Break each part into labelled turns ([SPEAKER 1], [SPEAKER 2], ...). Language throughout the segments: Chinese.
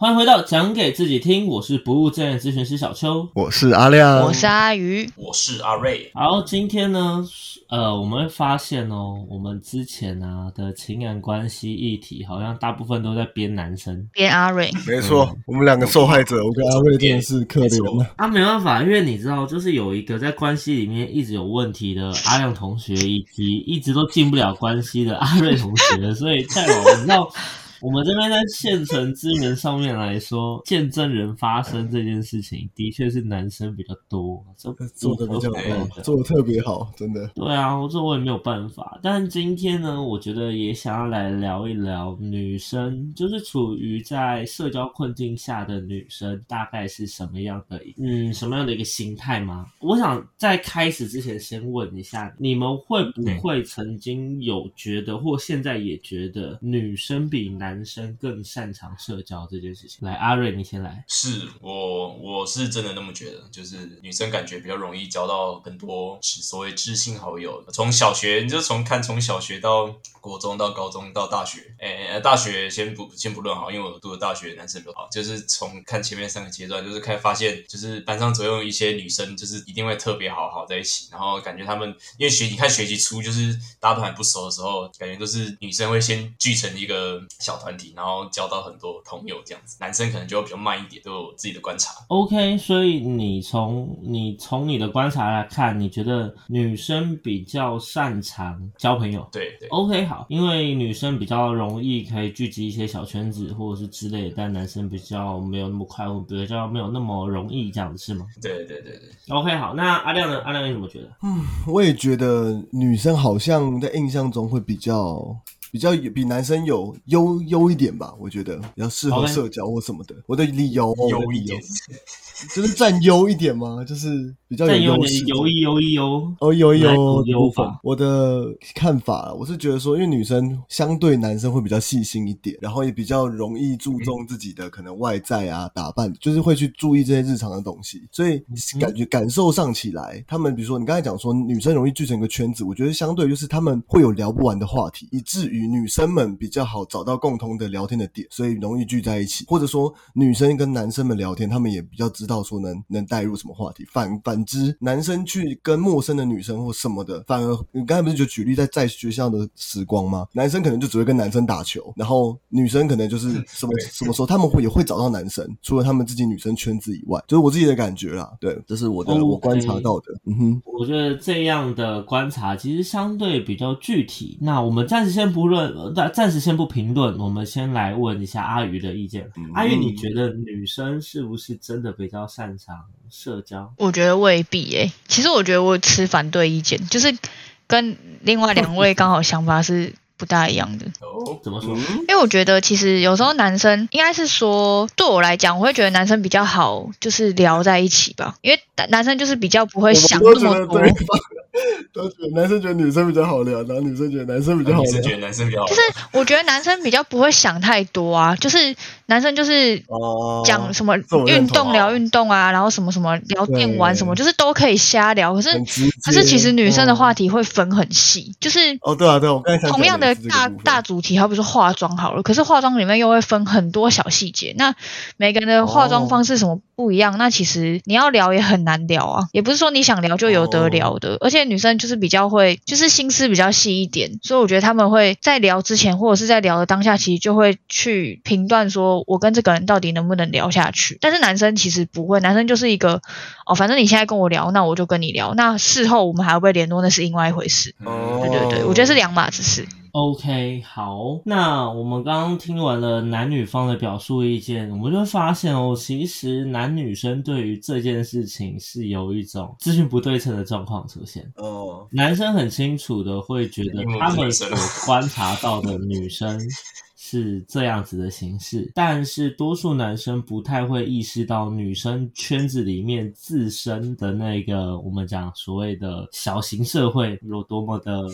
[SPEAKER 1] 欢迎回到讲给自己听，我是不务正业咨询师小邱。
[SPEAKER 2] 我是阿亮，
[SPEAKER 3] 我是阿鱼，
[SPEAKER 4] 我是阿瑞。
[SPEAKER 1] 好，今天呢，呃，我们会发现哦，我们之前啊的情感关系议题，好像大部分都在编男生。
[SPEAKER 3] 编阿瑞，
[SPEAKER 2] 没错，我们两个受害者，我跟阿瑞真的是可怜了。
[SPEAKER 1] 啊，没办法，因为你知道，就是有一个在关系里面一直有问题的阿亮同学，以及一直都进不了关系的阿瑞同学，所以在我你知道。我们这边在现存资源上面来说，见证人发生这件事情，的确是男生比较多，这
[SPEAKER 2] 做的比较好，做的特别好，真的。
[SPEAKER 1] 对啊，这我也没有办法。但今天呢，我觉得也想要来聊一聊女生，就是处于在社交困境下的女生，大概是什么样的，嗯，什么样的一个心态吗？我想在开始之前先问一下，你们会不会曾经有觉得，或现在也觉得，女生比男男生更擅长社交这件事情，来阿瑞，你先来。
[SPEAKER 4] 是我，我是真的那么觉得，就是女生感觉比较容易交到很多所谓知心好友。从小学，你就从看从小学到国中到高中到大学，诶，大学先不先不论好，因为我读的大学男生比较好。就是从看前面三个阶段，就是开始发现，就是班上总有一些女生，就是一定会特别好好在一起，然后感觉他们因为学你看学习初，就是大家都还不熟的时候，感觉都是女生会先聚成一个小。团体，然后交到很多朋友，这样子，男生可能就会比较慢一点，都有自己的观察。
[SPEAKER 1] OK，所以你从你从你的观察来看，你觉得女生比较擅长交朋友？
[SPEAKER 4] 对对。
[SPEAKER 1] OK，好，因为女生比较容易可以聚集一些小圈子或者是之类，但男生比较没有那么快，或比较没有那么容易，这样子是吗？
[SPEAKER 4] 对对对对。
[SPEAKER 1] OK，好，那阿亮呢？阿亮你怎么觉得？
[SPEAKER 2] 嗯，我也觉得女生好像在印象中会比较。比较比男生有优优一点吧，我觉得比较适合社交或什么的。我的理由
[SPEAKER 4] 优一点。
[SPEAKER 2] 就是占优一点吗？就是比较有优势，
[SPEAKER 1] 优一优一优
[SPEAKER 2] 哦，优一优
[SPEAKER 1] 优法。
[SPEAKER 2] 我的看法，我是觉得说，因为女生相对男生会比较细心一点，然后也比较容易注重自己的可能外在啊打扮，就是会去注意这些日常的东西，所以感觉感受上起来，他们比如说你刚才讲说女生容易聚成一个圈子，我觉得相对就是他们会有聊不完的话题，以至于女生们比较好找到共同的聊天的点，所以容易聚在一起，或者说女生跟男生们聊天，他们也比较知。到说能能带入什么话题，反反之，男生去跟陌生的女生或什么的，反而你刚才不是就举例在在学校的时光吗？男生可能就只会跟男生打球，然后女生可能就是什么什么时候他们会也会找到男生，除了他们自己女生圈子以外，就是我自己的感觉啦。对，这是我的我观察到的。嗯哼，
[SPEAKER 1] 我觉得这样的观察其实相对比较具体。那我们暂时先不论，暂暂时先不评论，我们先来问一下阿鱼的意见。阿鱼，你觉得女生是不是真的比较？擅长社交，
[SPEAKER 3] 我觉得未必诶。其实我觉得我持反对意见，就是跟另外两位刚好想法是不大一样的。
[SPEAKER 1] 哦，怎么说？
[SPEAKER 3] 因为我觉得其实有时候男生应该是说，对我来讲，我会觉得男生比较好，就是聊在一起吧。因为男生就是比较不会想那么多。
[SPEAKER 2] 都觉得男生觉得女生比较好聊，然后女生觉得男生比较好聊。
[SPEAKER 4] 觉得男生比较好。
[SPEAKER 3] 就是我觉得男生比较不会想太多啊，就是男生就是讲什么运动聊运动啊，然后什么什么聊电玩什么，就是都可以瞎聊。可是可是其实女生的话题会分很细，就是
[SPEAKER 2] 哦对啊对，我刚才
[SPEAKER 3] 同样的大大主题，好比说化妆好了，可是化妆里面又会分很多小细节。那每个人的化妆方式什么不一样，那其实你要聊也很难聊啊，也不是说你想聊就有得聊的，而且。女生就是比较会，就是心思比较细一点，所以我觉得他们会在聊之前，或者是在聊的当下，其实就会去评断说，我跟这个人到底能不能聊下去。但是男生其实不会，男生就是一个，哦，反正你现在跟我聊，那我就跟你聊，那事后我们还会不会联络，那是另外一回事。对对对，我觉得是两码子事。
[SPEAKER 1] OK，好，那我们刚刚听完了男女方的表述意见，我们就发现哦，其实男女生对于这件事情是有一种资讯不对称的状况出现。哦，男生很清楚的会觉得他们所观察到的女生是这样子的形式，但是多数男生不太会意识到女生圈子里面自身的那个我们讲所谓的小型社会有多么的。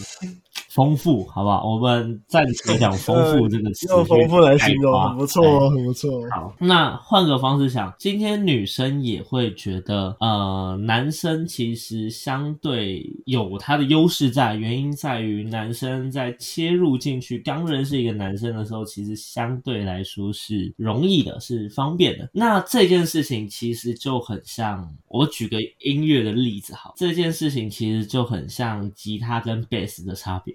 [SPEAKER 1] 丰富，好不好？我们暂且讲丰富这个词，
[SPEAKER 2] 用丰富来形容，很不错哦，很不错。
[SPEAKER 1] 好，那换个方式想，今天女生也会觉得，呃，男生其实相对有他的优势在，原因在于男生在切入进去刚认识一个男生的时候，其实相对来说是容易的，是方便的。那这件事情其实就很像，我举个音乐的例子，好，这件事情其实就很像吉他跟贝斯的差别。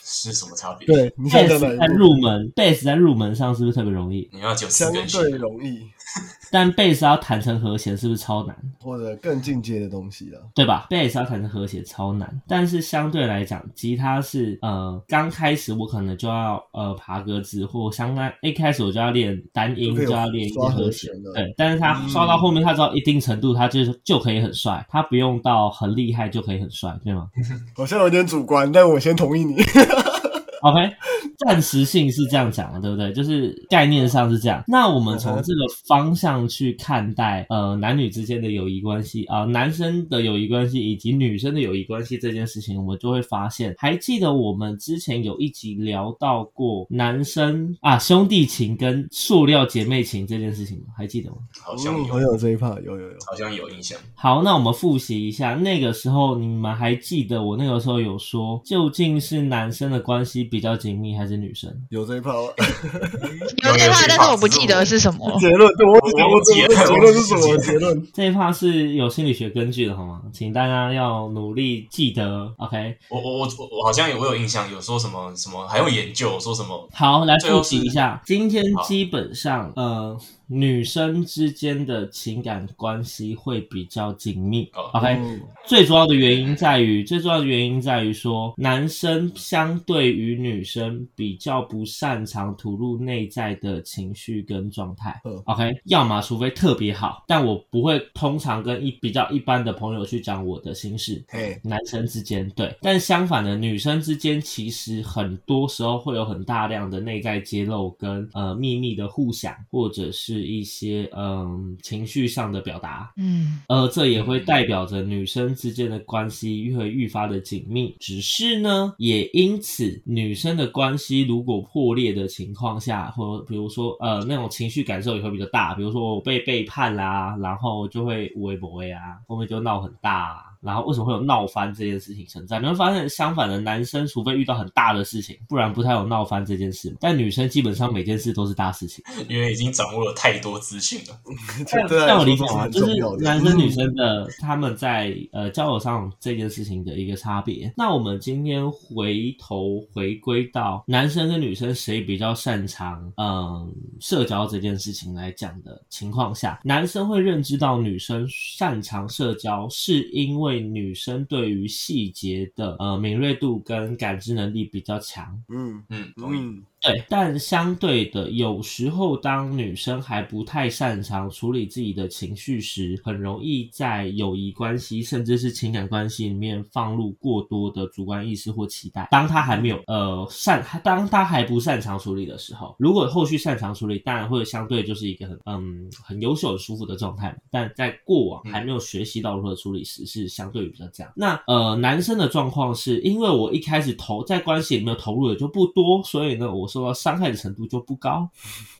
[SPEAKER 4] 是什么差别？，
[SPEAKER 2] 对你想
[SPEAKER 1] 贝斯在
[SPEAKER 2] 讲哪一部？
[SPEAKER 1] 入门，贝斯在入门上是不是特别容易？
[SPEAKER 4] 你要九四
[SPEAKER 2] 相
[SPEAKER 4] 根弦，
[SPEAKER 2] 对容易，
[SPEAKER 1] 但贝斯要弹成和弦是不是超难？
[SPEAKER 2] 或者更进阶的东西了。
[SPEAKER 1] 对吧？贝斯要弹成和弦超难，但是相对来讲，吉他是呃刚开始我可能就要呃爬格子，或相当一开始我就要练单音，
[SPEAKER 2] 就可以
[SPEAKER 1] 就要练一些
[SPEAKER 2] 刷和
[SPEAKER 1] 和弦
[SPEAKER 2] 弦了，
[SPEAKER 1] 对。但是他
[SPEAKER 2] 嗯
[SPEAKER 1] 刷到后面，他到一定程度，他就就可以很帅，他不用到很厉害就可以很帅，对吗
[SPEAKER 2] 好像有点主观，但我先同意你。
[SPEAKER 1] ？OK，暂时性是这样讲的，对不对？就是概念上是这样。那我们从这个方向去看待呃男女之间的友谊关系啊、男生的友谊关系以及女生的友谊关系这件事情，我们就会发现，还记得我们之前有一集聊到过男生啊兄弟情跟塑料姐妹情这件事情吗？还记得吗？
[SPEAKER 2] 嗯，
[SPEAKER 4] 好像有，
[SPEAKER 2] 好像有这一趴，有有有。
[SPEAKER 4] 好像有印象。
[SPEAKER 1] 好，那我们复习一下，那个时候你们还记得我那个时候有说，究竟是男生的关系比较紧密，还是女生？
[SPEAKER 2] 有这一趴吗，
[SPEAKER 3] 有这一趴，但是我不记得是什么。
[SPEAKER 2] 结论，对我只
[SPEAKER 4] 我
[SPEAKER 2] 我只
[SPEAKER 4] 我
[SPEAKER 2] 结论是什么？
[SPEAKER 4] 我
[SPEAKER 2] 结论
[SPEAKER 1] 这一趴是有心理学根据的，好吗？请大家要努力记得，OK？
[SPEAKER 4] 我我我我我好像有我有印象，有说什么什么，还有研究说什么，
[SPEAKER 1] 好，来复习一下，今天基本上，呃，女生之间的情感关系会比较紧密
[SPEAKER 4] 哦
[SPEAKER 1] ，OK？
[SPEAKER 2] 嗯
[SPEAKER 1] 最主要的原因在于，最重要的原因在于说，男生相对于女生比较不擅长吐露内在的情绪跟状态。
[SPEAKER 2] 嗯
[SPEAKER 1] OK，要么除非特别好，但我不会通常跟一比较一般的朋友去讲我的心事。
[SPEAKER 2] 嘿，
[SPEAKER 1] 男生之间对，但相反的，女生之间其实很多时候会有很大量的内在揭露跟呃秘密的互享，或者是一些嗯、情绪上的表达。
[SPEAKER 3] 嗯，
[SPEAKER 1] 呃，这也会代表着女生之间的关系会愈发的紧密。只是呢，也因此，女生的关系如果破裂的情况下，或比如说呃那种情绪感受也会比较大，比如说我被背叛啦，然后就会无微不微啊，后面就闹很大、啊。然后为什么会有闹翻这件事情存在？你会发现，相反的，男生除非遇到很大的事情，不然不太有闹翻这件事。但女生基本上每件事都是大事情。
[SPEAKER 4] 因为已经掌握了太多资讯了。
[SPEAKER 1] 但
[SPEAKER 2] 对他
[SPEAKER 1] 但我理解啊，
[SPEAKER 2] 这是很
[SPEAKER 1] 就是。男生女生的他们在呃交友上这件事情的一个差别。那我们今天回头回归到男生跟女生谁比较擅长嗯社交这件事情来讲的情况下，男生会认知到女生擅长社交，是因为女生对于细节的呃敏锐度跟感知能力比较强。
[SPEAKER 2] 嗯
[SPEAKER 4] 嗯，同意。
[SPEAKER 2] 嗯，
[SPEAKER 1] 对，但相对的，有时候当女生还不太擅长处理自己的情绪时，很容易在友谊关系甚至是情感关系里面放入过多的主观意识或期待。当她还没有呃擅，当她还不擅长处理的时候，如果后续擅长处理，当然会相对就是一个很嗯很优秀、很舒服的状态嘛。但在过往还没有学习到如何处理时，是相对于比较这样。那呃，男生的状况是因为我一开始投在关系里面投入的就不多，所以呢，我受到伤害的程度就不高，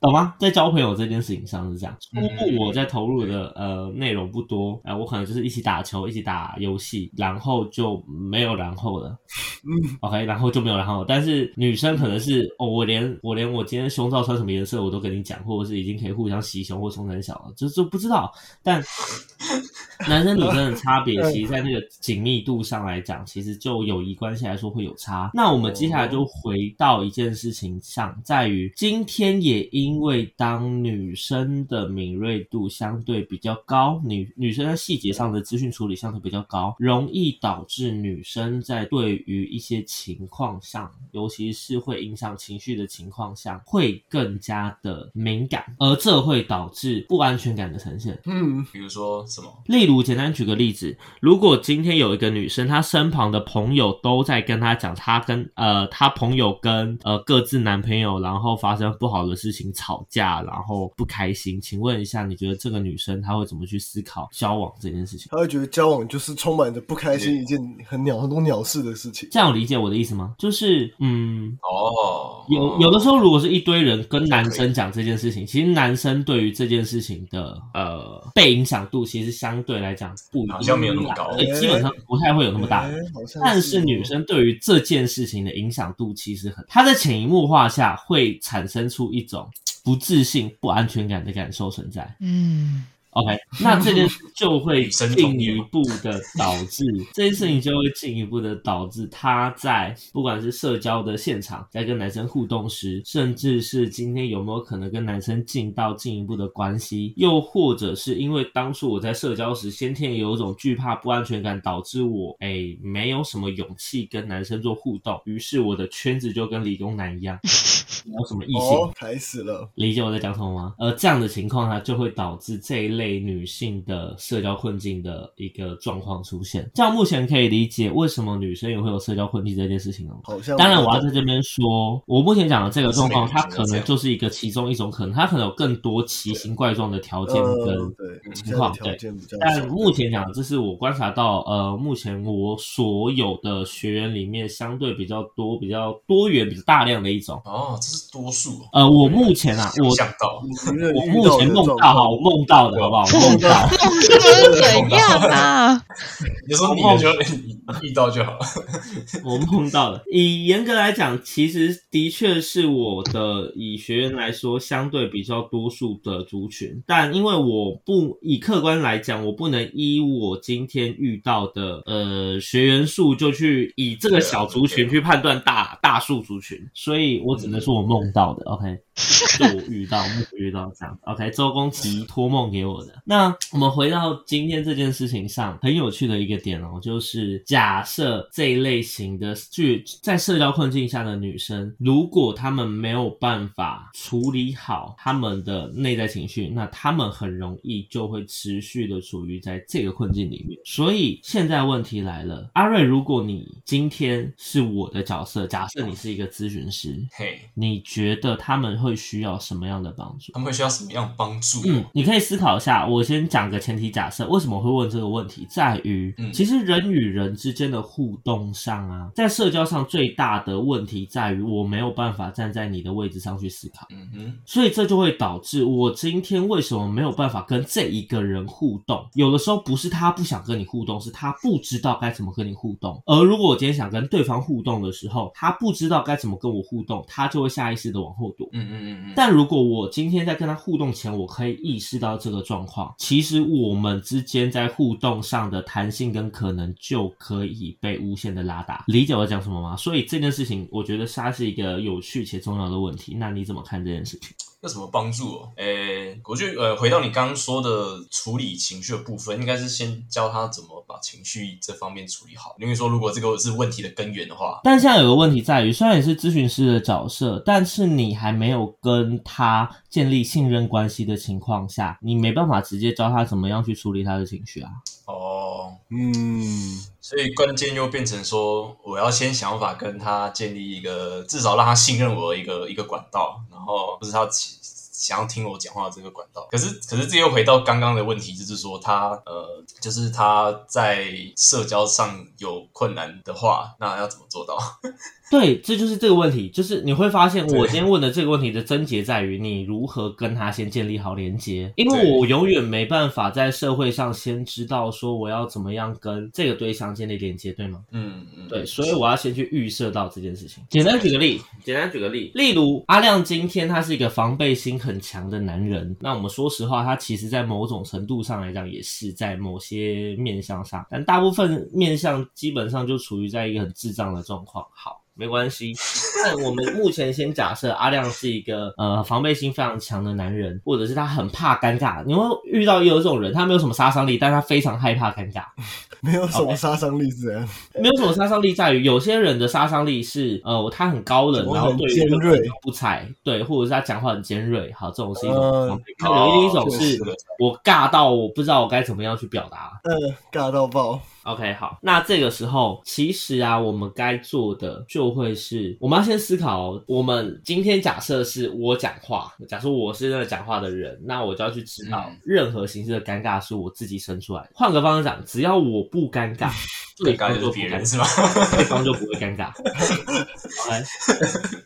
[SPEAKER 1] 懂吗？在交朋友这件事情上是这样，如果我在投入的呃内容不多，呃，我可能就是一起打球，一起打游戏，然后就没有然后了。
[SPEAKER 2] 嗯，
[SPEAKER 1] OK，然后就没有然后了。但是女生可能是哦，我连我连我今天胸罩穿什么颜色我都跟你讲，或者是已经可以互相洗胸或冲很小了，就就不知道。但男生女生的差别，其实在那个紧密度上来讲，其实就友谊关系来说会有差。那我们接下来就回到一件事情上，在于今天也因为当女生的敏锐度相对比较高，女女生在细节上的资讯处理相对比较高，容易导致女生在对于一些情况上，尤其是会影响情绪的情况下，会更加的敏感，而这会导致不安全感的呈现。
[SPEAKER 2] 嗯，
[SPEAKER 4] 比如说什么？
[SPEAKER 1] 例如简单举个例子，如果今天有一个女生，她身旁的朋友都在跟她讲，她跟呃她朋友跟呃各自男朋友，然后发生不好的事情吵架，然后不开心，请问一下，你觉得这个女生她会怎么去思考交往这件事情？
[SPEAKER 2] 她会觉得交往就是充满着不开心，一件很鸟很多鸟事的事情。
[SPEAKER 1] 这样理解我的意思吗？就是嗯。
[SPEAKER 4] 哦，
[SPEAKER 1] 有有的时候，如果是一堆人跟男生讲这件事情，其实男生对于这件事情的呃被影响度，其实相对来讲不
[SPEAKER 4] 好像没有那么高
[SPEAKER 1] 对，基本上不太会有那么大。但是女生对于这件事情的影响度其实很，她在潜移默化下会产生出一种不自信、不安全感的感受存在。
[SPEAKER 3] 嗯，
[SPEAKER 1] OK，那这件事就会进一步的导致 这件事情就会进一步的导致他在不管是社交的现场，在跟男生互动时，甚至是今天有没有可能跟男生进到进一步的关系，又或者是因为当初我在社交时先天有一种惧怕、不安全感，导致我哎没有什么勇气跟男生做互动，于是我的圈子就跟理工男一样，没有什么异性。
[SPEAKER 2] 哦，开始了。
[SPEAKER 1] 理解我在讲什么吗？而这样的情况下，就会导致这一类女性的社交困境的一个状况出现。这样目前可以理解为什么女生也会有社交困境这件事情了吗？
[SPEAKER 2] 好像
[SPEAKER 1] 当然，我要在这边说，我目前讲的这个状况，它可能就是一个其中一种可能，它可能有更多奇形怪状的条件跟情况
[SPEAKER 2] 现在的条件比较
[SPEAKER 1] 但目前讲，这是我观察到，呃，目前我所有的学员里面相对比较多、比较多元、比较大量的一种。
[SPEAKER 4] 哦，这是多数哦。
[SPEAKER 1] 呃，我目前啊，我
[SPEAKER 4] 想到，
[SPEAKER 1] 我目前梦到哈，我梦到的好不好？我梦到，
[SPEAKER 3] 这是怎样啊？
[SPEAKER 4] 你说你的就 你遇到就好。
[SPEAKER 1] 我梦到了。以严格来讲，其实的确是我的以学员来说，相对比较多数的族群。但因为我不以客观来讲，我不能依我今天遇到的呃学员数，就去以这个小族群去判断大大数族群，所以我只能说我梦到的。OK。就我遇到，目前遇到这样。OK，周公提托梦给我的。那我们回到今天这件事情上，很有趣的一个点哦，就是假设这一类型的去在社交困境下的女生，如果她们没有办法处理好她们的内在情绪，那她们很容易就会持续的处于在这个困境里面。所以现在问题来了，阿瑞，如果你今天是我的角色，假设你是一个咨询师，
[SPEAKER 4] 嘿，
[SPEAKER 1] 你觉得他们会需要什么样的帮助？
[SPEAKER 4] 他们会需要什么样帮助？
[SPEAKER 1] 嗯，你可以思考一下。我先讲个前提假设，为什么会问这个问题，在于，
[SPEAKER 4] 嗯
[SPEAKER 1] 其实人与人之间的互动上啊，在社交上最大的问题在于，我没有办法站在你的位置上去思考。
[SPEAKER 4] 嗯哼，
[SPEAKER 1] 所以这就会导致我今天为什么没有办法跟这一个人互动？有的时候不是他不想跟你互动，是他不知道该怎么跟你互动。而如果我今天想跟对方互动的时候，他不知道该怎么跟我互动，他就会下意识的往后躲。
[SPEAKER 4] 嗯嗯嗯嗯。
[SPEAKER 1] 但如果我今天在跟他互动前，我可以意识到这个状况，其实我们之间在互动上的弹性跟可能就可以被无限的拉大。理解我在讲什么吗？所以这件事情，我觉得它是一个有趣且重要的问题。那你怎么看这件事情？
[SPEAKER 4] 有什么帮助哦？诶，我觉得呃，回到你刚刚说的处理情绪的部分，应该是先教他怎么把情绪这方面处理好。因为说，如果这个是问题的根源的话，
[SPEAKER 1] 但现在有个问题在于，虽然你是咨询师的角色，但是你还没有跟他建立信任关系的情况下，你没办法直接教他怎么样去处理他的情绪啊。
[SPEAKER 4] 哦，
[SPEAKER 2] 嗯，
[SPEAKER 4] 所以关键又变成说，我要先想法跟他建立一个至少让他信任我的一个一个管道，然后不是他想要听我讲话这个管道。可是，可是这又回到刚刚的问题，就是说他呃，就是他在社交上有困难的话，那要怎么做到？
[SPEAKER 1] 对，这就是这个问题，就是你会发现，我今天问的这个问题的症结在于你如何跟他先建立好连接，因为我永远没办法在社会上先知道说我要怎么样跟这个对象建立连接，对吗？
[SPEAKER 4] 嗯嗯，
[SPEAKER 1] 对，所以我要先去预设到这件事情。简单举个例，简单举个例，例如阿亮今天他是一个防备心很强的男人，那我们说实话，他其实在某种程度上来讲，也是在某些面向上，但大部分面向基本上就处于在一个很智障的状况。好。没关系。但我们目前先假设阿亮是一个呃防备心非常强的男人，或者是他很怕尴尬。你会遇到也有这种人，他没有什么杀伤力，但他非常害怕尴尬。
[SPEAKER 2] 没有什么杀伤力是。
[SPEAKER 1] 没有什么杀伤力，在于有些人的杀伤力是呃他很高冷，然后对于
[SPEAKER 2] 尖锐
[SPEAKER 1] 不睬，对，或者是他讲话很尖锐。好，这种是一种
[SPEAKER 2] 嗯
[SPEAKER 1] 防备。那有一种是我尬到我不知道我该怎么样去表达。
[SPEAKER 2] 嗯，尬到爆。
[SPEAKER 1] OK，好，那这个时候其实啊，我们该做的就会是，我们要先思考哦，我们今天假设是我讲话，假设我是那个讲话的人，那我就要去知道
[SPEAKER 4] 嗯，
[SPEAKER 1] 任何形式的尴尬是我自己生出来的。换个方式讲，只要我不尴尬，对方
[SPEAKER 4] 尴尬就是
[SPEAKER 1] 就不尴尬，
[SPEAKER 4] 别人是吗？
[SPEAKER 1] 对方就不会尴尬。OK，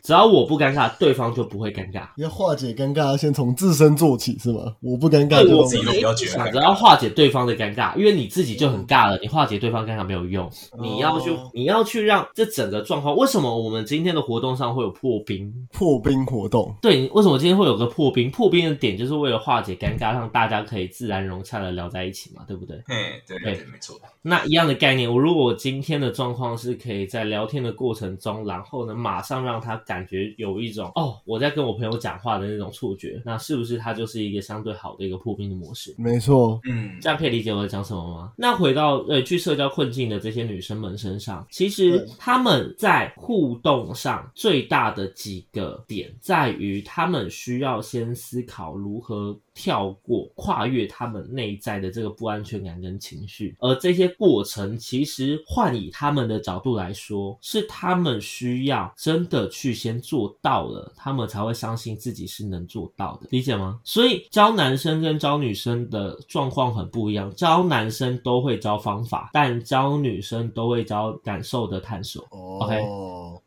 [SPEAKER 1] 只要我不尴尬，对方就不会尴尬。
[SPEAKER 2] 要化解尴尬，要先从自身做起是吗？我不尴尬
[SPEAKER 1] 对我
[SPEAKER 4] 自己都不要觉得
[SPEAKER 1] 想
[SPEAKER 4] 尴
[SPEAKER 1] 着要化解对方的尴尬，因为你自己就很尬了，你化解对方尴尬没有用，你要去
[SPEAKER 2] 哦
[SPEAKER 1] 你要去让这整个状况。为什么我们今天的活动上会有破冰？
[SPEAKER 2] 破冰活动。
[SPEAKER 1] 对，为什么今天会有个破冰？破冰的点就是为了化解尴尬，让大家可以自然融洽的聊在一起嘛，对不对？
[SPEAKER 4] 嘿，对对对，没错。
[SPEAKER 1] 那一样的概念，我如果今天的状况是可以在聊天的过程中，然后呢，马上让他感觉有一种哦，我在跟我朋友讲话的那种错觉，那是不是他就是一个相对好的一个破冰的模式？
[SPEAKER 2] 没错，
[SPEAKER 4] 嗯，
[SPEAKER 1] 这样可以理解我在讲什么吗？那回到呃去社交困境的这些女生们身上，其实
[SPEAKER 2] 对。
[SPEAKER 1] 她们在互动上最大的几个点在于，她们需要先思考如何跳过、跨越他们内在的这个不安全感跟情绪，而这些过程其实换以他们的角度来说，是他们需要真的去先做到了，他们才会相信自己是能做到的，理解吗？所以教男生跟教女生的状况很不一样，教男生都会教方法，但教女生都会教感受的探索。OK，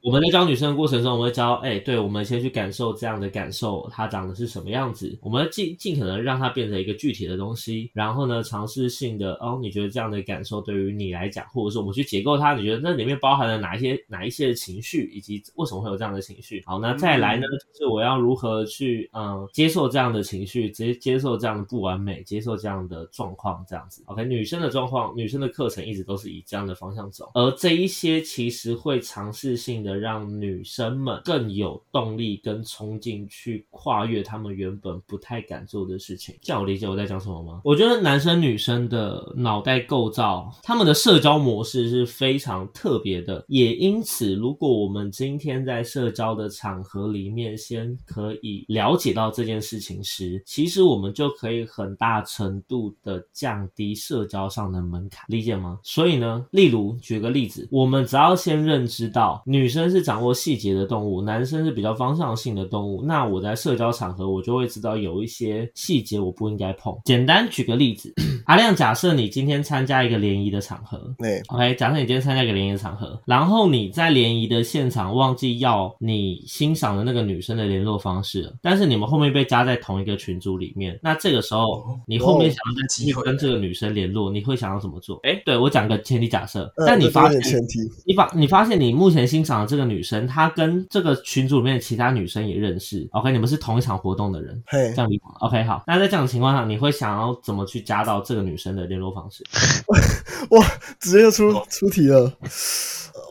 [SPEAKER 1] 我们在教女生的过程中，我们会教，哎、对，我们先去感受这样的感受，它长得是什么样子，我们尽尽可能让它变成一个具体的东西，然后呢，尝试性的，哦，你觉得这样的感受对于你来讲，或者是我们去解构它，你觉得那里面包含了哪一些哪一些的情绪，以及为什么会有这样的情绪？好，那再来呢，就是我要如何去，嗯，接受这样的情绪，直接接受这样的不完美，接受这样的状况，这样子。OK，女生的状况，女生的课程一直都是以这样的方向走，而这一些其实会尝试性的让女生们更有动力跟冲劲去跨越他们原本不太敢做的事情。这样我理解我在讲什么吗？我觉得男生女生的脑袋构造，他们的社交模式是非常特别的，也因此，如果我们今天在社交的场合里面先可以了解到这件事情时，其实我们就可以很大程度的降低社交上的门槛，理解吗？所以呢，例如举个例子，我们只要先认知到女生是掌握细节的动物，男生是比较方向性的动物，那我在社交场合我就会知道有一些细节我不应该碰。简单举个例子，阿亮，假设你今天参加一个联谊的场合，
[SPEAKER 2] 对
[SPEAKER 1] OK，假设你今天参加一个联谊的场合，然后你在联谊的现场忘记要你欣赏的那个女生的联络方式了，但是你们后面被加在同一个群组里面，那这个时候
[SPEAKER 4] 哦
[SPEAKER 1] 你后面想要再继续跟这个女生联络，你会想要怎么做？哎，对我讲个前提假设，
[SPEAKER 2] 呃
[SPEAKER 1] 但你发现
[SPEAKER 2] 点前提，
[SPEAKER 1] 你发你发现你目前欣赏的这个女生，她跟这个群组里面的其他女生也认识，OK，你们是同一场活动的人，
[SPEAKER 2] 嘿
[SPEAKER 1] 这，样理解？OK，好，那在这样的情况下，你会想要怎么去加到这个女生的联络方式？
[SPEAKER 2] 哇，直接就出出题了，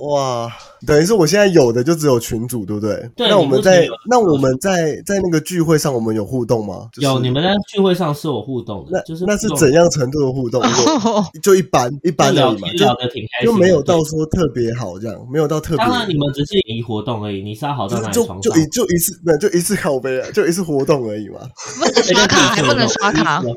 [SPEAKER 2] 哇，等于是我现在有的就只有群主，对不对？
[SPEAKER 1] 对
[SPEAKER 2] 那我们在那我们在在那个聚会上，我们有互动吗？就是
[SPEAKER 1] 有，你们在聚会上是有互动的，
[SPEAKER 2] 那
[SPEAKER 1] 就是
[SPEAKER 2] 那是怎样程度的互动？就 就一般一般而已嘛，就
[SPEAKER 1] 聊得挺开心，
[SPEAKER 2] 就没有到。说特别好这样，没有到特别。
[SPEAKER 1] 当然，你们只是联谊活动而已，你是要好到哪里
[SPEAKER 2] 就
[SPEAKER 1] 床上？
[SPEAKER 2] 就一就一次，就一次拷贝啊，就一次活动而已嘛，
[SPEAKER 3] 不能刷卡，还不能刷卡。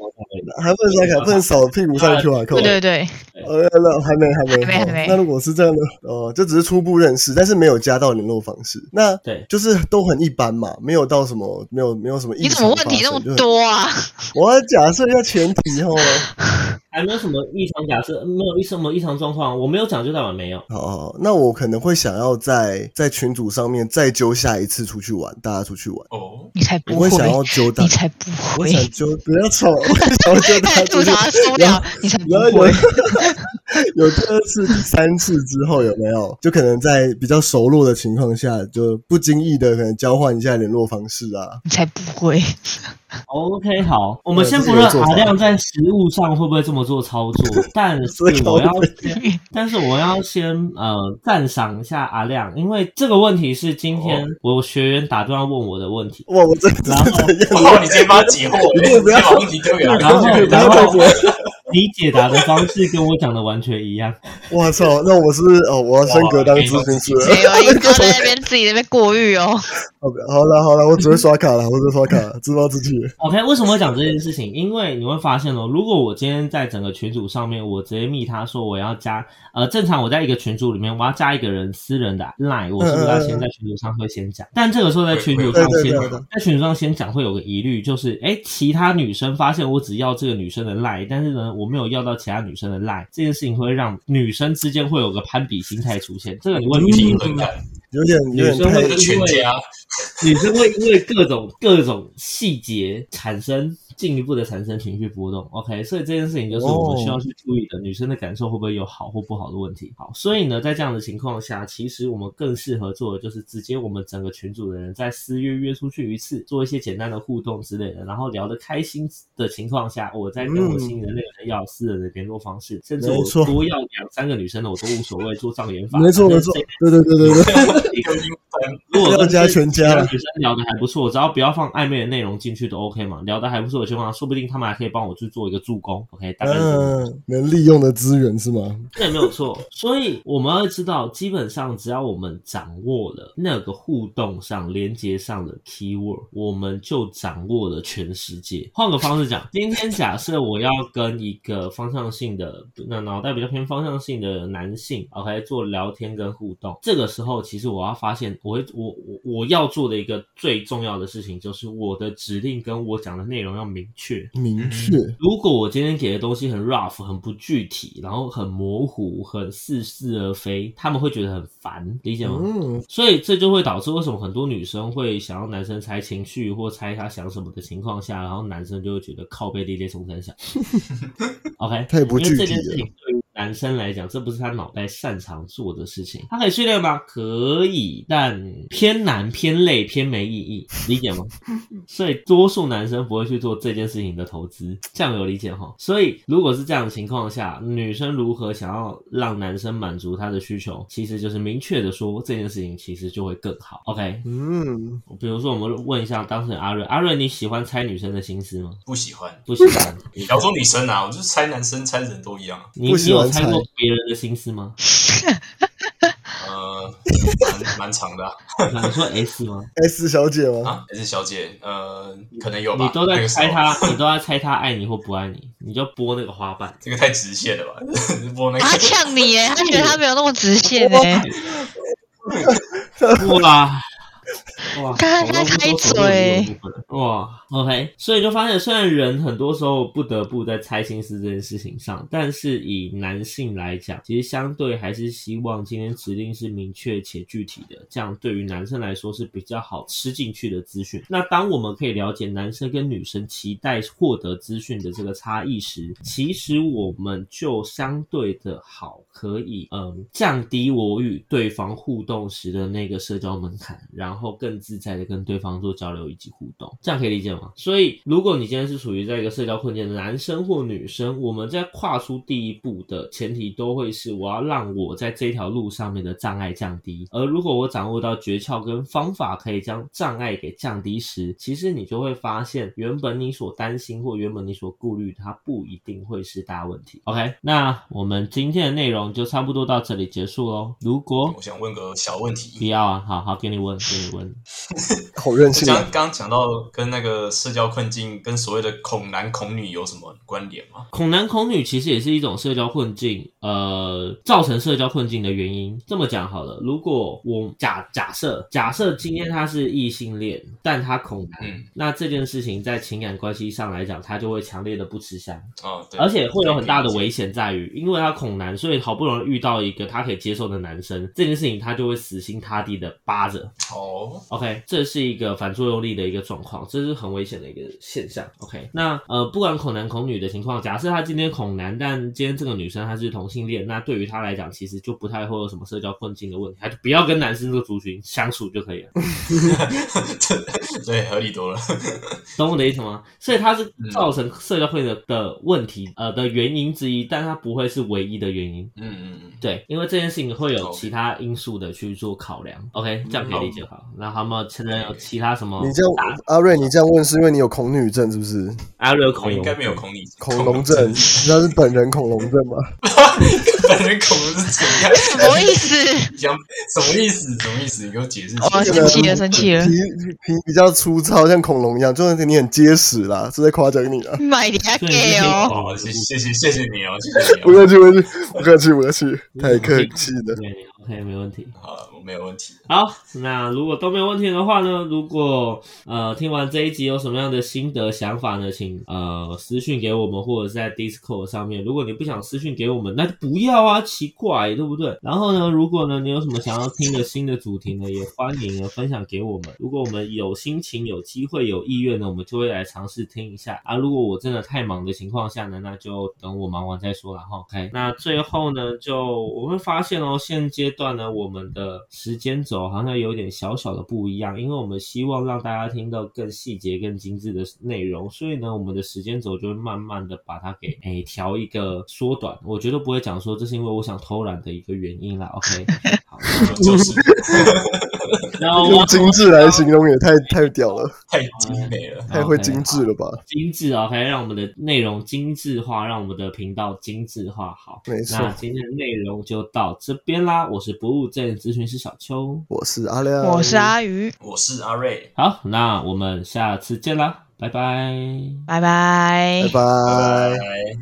[SPEAKER 2] 还不能刷卡，不能扫屁股上 QR code。
[SPEAKER 3] 对对对，
[SPEAKER 2] 呃，那还没还没
[SPEAKER 3] 还
[SPEAKER 2] 那如果是这样的，哦，这只是初步认识，但是没有加到联络方式，那
[SPEAKER 1] 对
[SPEAKER 2] 就是都很一般嘛，没有到什么，没有没有什么异
[SPEAKER 3] 你怎么
[SPEAKER 2] 常
[SPEAKER 3] 问题那么多啊？
[SPEAKER 2] 我要假设一下前提哦。
[SPEAKER 1] 还没有什么异常假设，没有什么异常状况，我没有讲就代表没有。
[SPEAKER 2] 好好，好那我可能会想要在在群组上面再揪下一次出去玩，大家出去玩。
[SPEAKER 4] 哦，
[SPEAKER 3] 你才不会
[SPEAKER 2] 我会，想要揪大
[SPEAKER 3] 你，才不会，
[SPEAKER 2] 我想揪，不要吵，我想要揪大家出去
[SPEAKER 3] 吐槽 受不
[SPEAKER 2] 然后
[SPEAKER 3] 了，你才不会。
[SPEAKER 2] 有第二次、第三次之后有没有？就可能在比较熟络的情况下，就不经意的可能交换一下联络方式啊。
[SPEAKER 3] 你才不会，
[SPEAKER 1] OK，好，我们先不论阿亮在实物上会不会这么做操作，但是我要先，但是我要先呃赞赏一下阿亮，因为这个问题是今天我学员打电话问我的问题。
[SPEAKER 2] 哇，我真的，
[SPEAKER 4] 然后你先把解惑，你先把问题丢给他，
[SPEAKER 1] 然后然后你解答的方式跟我讲的完全一样。
[SPEAKER 2] 我操，那我是哦，我要升格当咨询师。
[SPEAKER 3] 了有，你不要在那边自己那边过誉哦。
[SPEAKER 2] OK，好了好了，我只会刷卡了，我只会刷卡，自暴自弃。
[SPEAKER 1] OK，为什么会讲这件事情？因为你会发现哦，如果我今天在整个群组上面，我直接密他说我要加，呃，正常我在一个群组里面，我要加一个人私人的 line，我是不是要先在群组上会先讲？但这个时候在群组上先在群组上先讲，会有个疑虑，就是哎，其他女生发现我只要这个女生的 line，但是呢，我没有要到其他女生的 line，这件事情会让女生之间会有个攀比心态出现。这个你问
[SPEAKER 4] 平衡感。
[SPEAKER 2] 有点
[SPEAKER 1] 女生会
[SPEAKER 4] 因为
[SPEAKER 1] 女生会因为各种各种细节产生。进一步的产生情绪波动，OK，所以这件事情就是我们需要去注意的，女生的感受会不会有好或不好的问题？好，所以呢，在这样的情况下，其实我们更适合做的就是直接我们整个群组的人在私约约出去一次，做一些简单的互动之类的，然后聊得开心的情况下，我再跟我心仪的那个人要私人的联络方式，甚至我多要两三个女生的我都无所谓，做障眼法。
[SPEAKER 2] 没错没错，对对对对对。
[SPEAKER 1] 如果
[SPEAKER 2] 跟加全家
[SPEAKER 1] 女生聊得还不错，只要不要放暧昧的内容进去都 OK 嘛，聊得还不错。情况下，说不定他们还可以帮我去做一个助攻，OK？大概
[SPEAKER 2] 嗯，能利用的资源是吗？
[SPEAKER 1] 对，没有错。所以我们要知道，基本上只要我们掌握了那个互动上、连接上的 keyword，我们就掌握了全世界。换个方式讲，今天假设我要跟一个方向性的、那脑袋比较偏方向性的男性，OK，做聊天跟互动，这个时候其实我要发现，我会我我我要做的一个最重要的事情，就是我的指令跟我讲的内容要明确。
[SPEAKER 2] 明确。
[SPEAKER 1] 如果我今天给的东西很 rough、很不具体，然后很模糊、很似是而非，他们会觉得很烦，理解吗？嗯。所以这就会导致为什么很多女生会想要男生猜情绪或猜他想什么的情况下，然后男生就会觉得靠背地列冲三响。OK，
[SPEAKER 2] 太不具体
[SPEAKER 1] 了。男生来讲，这不是他脑袋擅长做的事情。他可以训练吗？可以，但偏难、偏累、偏没意义，理解吗？所以多数男生不会去做这件事情的投资，这样有理解哈？所以如果是这样的情况下，女生如何想要让男生满足她的需求，其实就是明确的说这件事情，其实就会更好。OK，嗯，比如说我们问一下当事人阿瑞，阿瑞你喜欢猜女生的心思吗？
[SPEAKER 4] 不喜欢，
[SPEAKER 1] 不喜欢。
[SPEAKER 4] 你要说女生啊，我就猜男生，猜人都一样。
[SPEAKER 1] 你你有？猜过别人的心思吗？
[SPEAKER 4] 呃，蛮蛮长的。
[SPEAKER 1] 你说 S 吗
[SPEAKER 2] ？S 小姐吗？
[SPEAKER 4] 啊，S 小姐，呃，可能有吧。
[SPEAKER 1] 你都在猜他，你都在猜他爱你或不爱你，你就拨那个花瓣。
[SPEAKER 4] 这个太直线了吧？拨那个。
[SPEAKER 3] 他呛你耶，他觉得他没有那么直线耶。
[SPEAKER 1] 哇！哇，
[SPEAKER 3] 他他开嘴。
[SPEAKER 1] 哇，OK，所以就发现，虽然人很多时候不得不在猜心思这件事情上，但是以男性来讲，其实相对还是希望今天指令是明确且具体的，这样对于男生来说是比较好吃进去的资讯。那当我们可以了解男生跟女生期待获得资讯的这个差异时，其实我们就相对的好，可以嗯降低我与对方互动时的那个社交门槛，然后更。自在的跟对方做交流以及互动，这样可以理解吗？所以，如果你今天是处于在一个社交困境的男生或女生，我们在跨出第一步的前提都会是我要让我在这条路上面的障碍降低。而如果我掌握到诀窍跟方法，可以将障碍给降低时，其实你就会发现，原本你所担心或原本你所顾虑，它不一定会是大问题。OK，那我们今天的内容就差不多到这里结束喽。如果
[SPEAKER 4] 我想问个小问题，
[SPEAKER 1] 不要啊，好好给你问，给你问。
[SPEAKER 2] 好任性。
[SPEAKER 4] 刚刚讲到跟那个社交困境跟所谓的恐男恐女有什么关联吗？
[SPEAKER 1] 恐男恐女其实也是一种社交困境，呃，造成社交困境的原因。这么讲好了，如果我假假设假设今天他是异性恋，但他恐男，那这件事情在情感关系上来讲，他就会强烈的不吃香
[SPEAKER 4] 哦，对，
[SPEAKER 1] 而且会有很大的危险在于，因为他恐男，所以好不容易遇到一个他可以接受的男生，这件事情他就会死心塌地的扒着。
[SPEAKER 4] 哦。
[SPEAKER 1] OK。OK，这是一个反作用力的一个状况，这是很危险的一个现象。OK，那呃，不管恐男恐女的情况，假设他今天恐男，但今天这个女生她是同性恋，那对于他来讲，其实就不太会有什么社交困境的问题，他就不要跟男生这个族群相处就可以了。
[SPEAKER 4] 对，合理多了。
[SPEAKER 1] 懂我的意思吗？所以它是造成社交会的的问题呃的原因之一，但它不会是唯一的原因。
[SPEAKER 4] 嗯嗯嗯，
[SPEAKER 1] 对，因为这件事情会有其他因素的去做考量。OK，这样可以理解好。那他们承认有其他什么？
[SPEAKER 2] 你这样，阿瑞，你这样问是因为你有恐女症是不是？
[SPEAKER 1] 阿瑞有恐
[SPEAKER 4] 应该没有恐女
[SPEAKER 2] 恐龙症，你知道是本人恐龙症吗？
[SPEAKER 4] 本人恐龙是怎样？
[SPEAKER 3] 什么意思？
[SPEAKER 4] 讲什么意思？什么意思？你给我解释清
[SPEAKER 3] 哦，
[SPEAKER 4] 楚。
[SPEAKER 3] 生气了，生气了
[SPEAKER 2] 皮，皮比较粗糙，像恐龙一样，就是你很结实啦，是在夸奖你啊。
[SPEAKER 3] 买你还
[SPEAKER 1] 对
[SPEAKER 3] 给哦。
[SPEAKER 4] 好，谢谢谢谢谢你哦，谢谢你
[SPEAKER 2] 不
[SPEAKER 4] 哦。
[SPEAKER 2] 客气，不客气，不客气，不客气，太客气了。
[SPEAKER 1] 对，OK，没问题。
[SPEAKER 4] 好了，我没有问题。
[SPEAKER 1] 好，那如果都没有问题的话呢？如果呃听完这一集有什么样的心得想法呢？请呃私讯给我们，或者是在 Discord 上面。如果你不想私讯给我们，那就不要啊，奇怪，对不对？然后呢，如果呢你有什么想要听的新的主题呢，也欢迎呢分享给我们。如果我们有心情、有机会、有意愿呢，我们就会来尝试听一下啊。如果我真的太忙的情况下呢，那就等我忙完再说了哈。OK，那最后呢，就我会发现哦，现阶段呢，我们的时间轴好像有点小小的不一样，因为我们希望让大家听到更细节、更精致的内容，所以呢，我们的时间轴就会慢慢的把它给诶调一个缩短。我绝对不会讲说这是因为我想偷懒的一个原因啦。OK，好，
[SPEAKER 4] 就是
[SPEAKER 1] 然后
[SPEAKER 2] 用精致来形容也太太屌了，
[SPEAKER 4] 太精美了。
[SPEAKER 2] 太会精致了吧？
[SPEAKER 1] 精致，OK，让我们的内容精致化，让我们的频道精致化。好，
[SPEAKER 2] 没错
[SPEAKER 1] 那今天的内容就到这边啦。我是不务正业咨询师小邱。
[SPEAKER 2] 我是阿亮，
[SPEAKER 3] 我是阿鱼，
[SPEAKER 4] 我是阿瑞，
[SPEAKER 1] 好，那我们下次见啦，拜拜。
[SPEAKER 3] 拜拜
[SPEAKER 2] 拜拜
[SPEAKER 4] 拜拜。